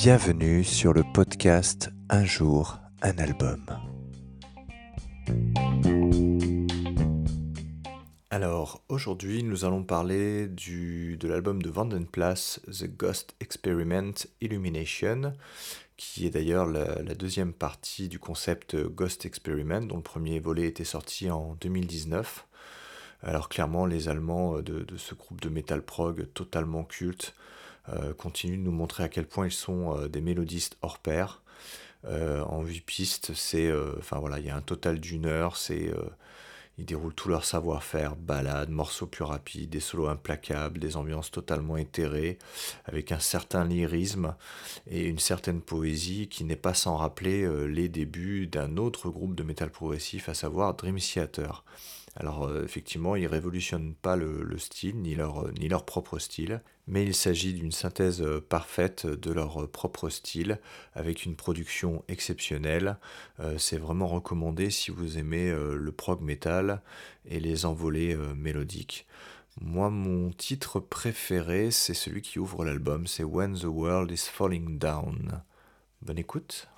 Bienvenue sur le podcast Un jour, un album. Alors, aujourd'hui, nous allons parler de l'album de Vandenplas, The Ghost Experiment Illumination, qui est d'ailleurs la, deuxième partie du concept Ghost Experiment, dont le premier volet était sorti en 2019. Alors clairement, les Allemands de, ce groupe de metal prog totalement culte continuent de nous montrer à quel point ils sont euh, des mélodistes hors pair. Euh, en 8 pistes, c'est, il y a un total d'une heure, c'est ils déroulent tout leur savoir-faire, balades, morceaux plus rapides, des solos implacables, des ambiances totalement éthérées, avec un certain lyrisme et une certaine poésie qui n'est pas sans rappeler les débuts d'un autre groupe de métal progressif, à savoir Dream Theater. Alors euh, effectivement, ils révolutionnent pas le, style, ni leur, euh, ni leur propre style, mais il s'agit d'une synthèse euh, parfaite de leur propre style, avec une production exceptionnelle. c'est vraiment recommandé si vous aimez le prog metal et les envolées mélodiques. Moi, mon titre préféré, c'est celui qui ouvre l'album, c'est When the World is Falling Down. Bonne écoute.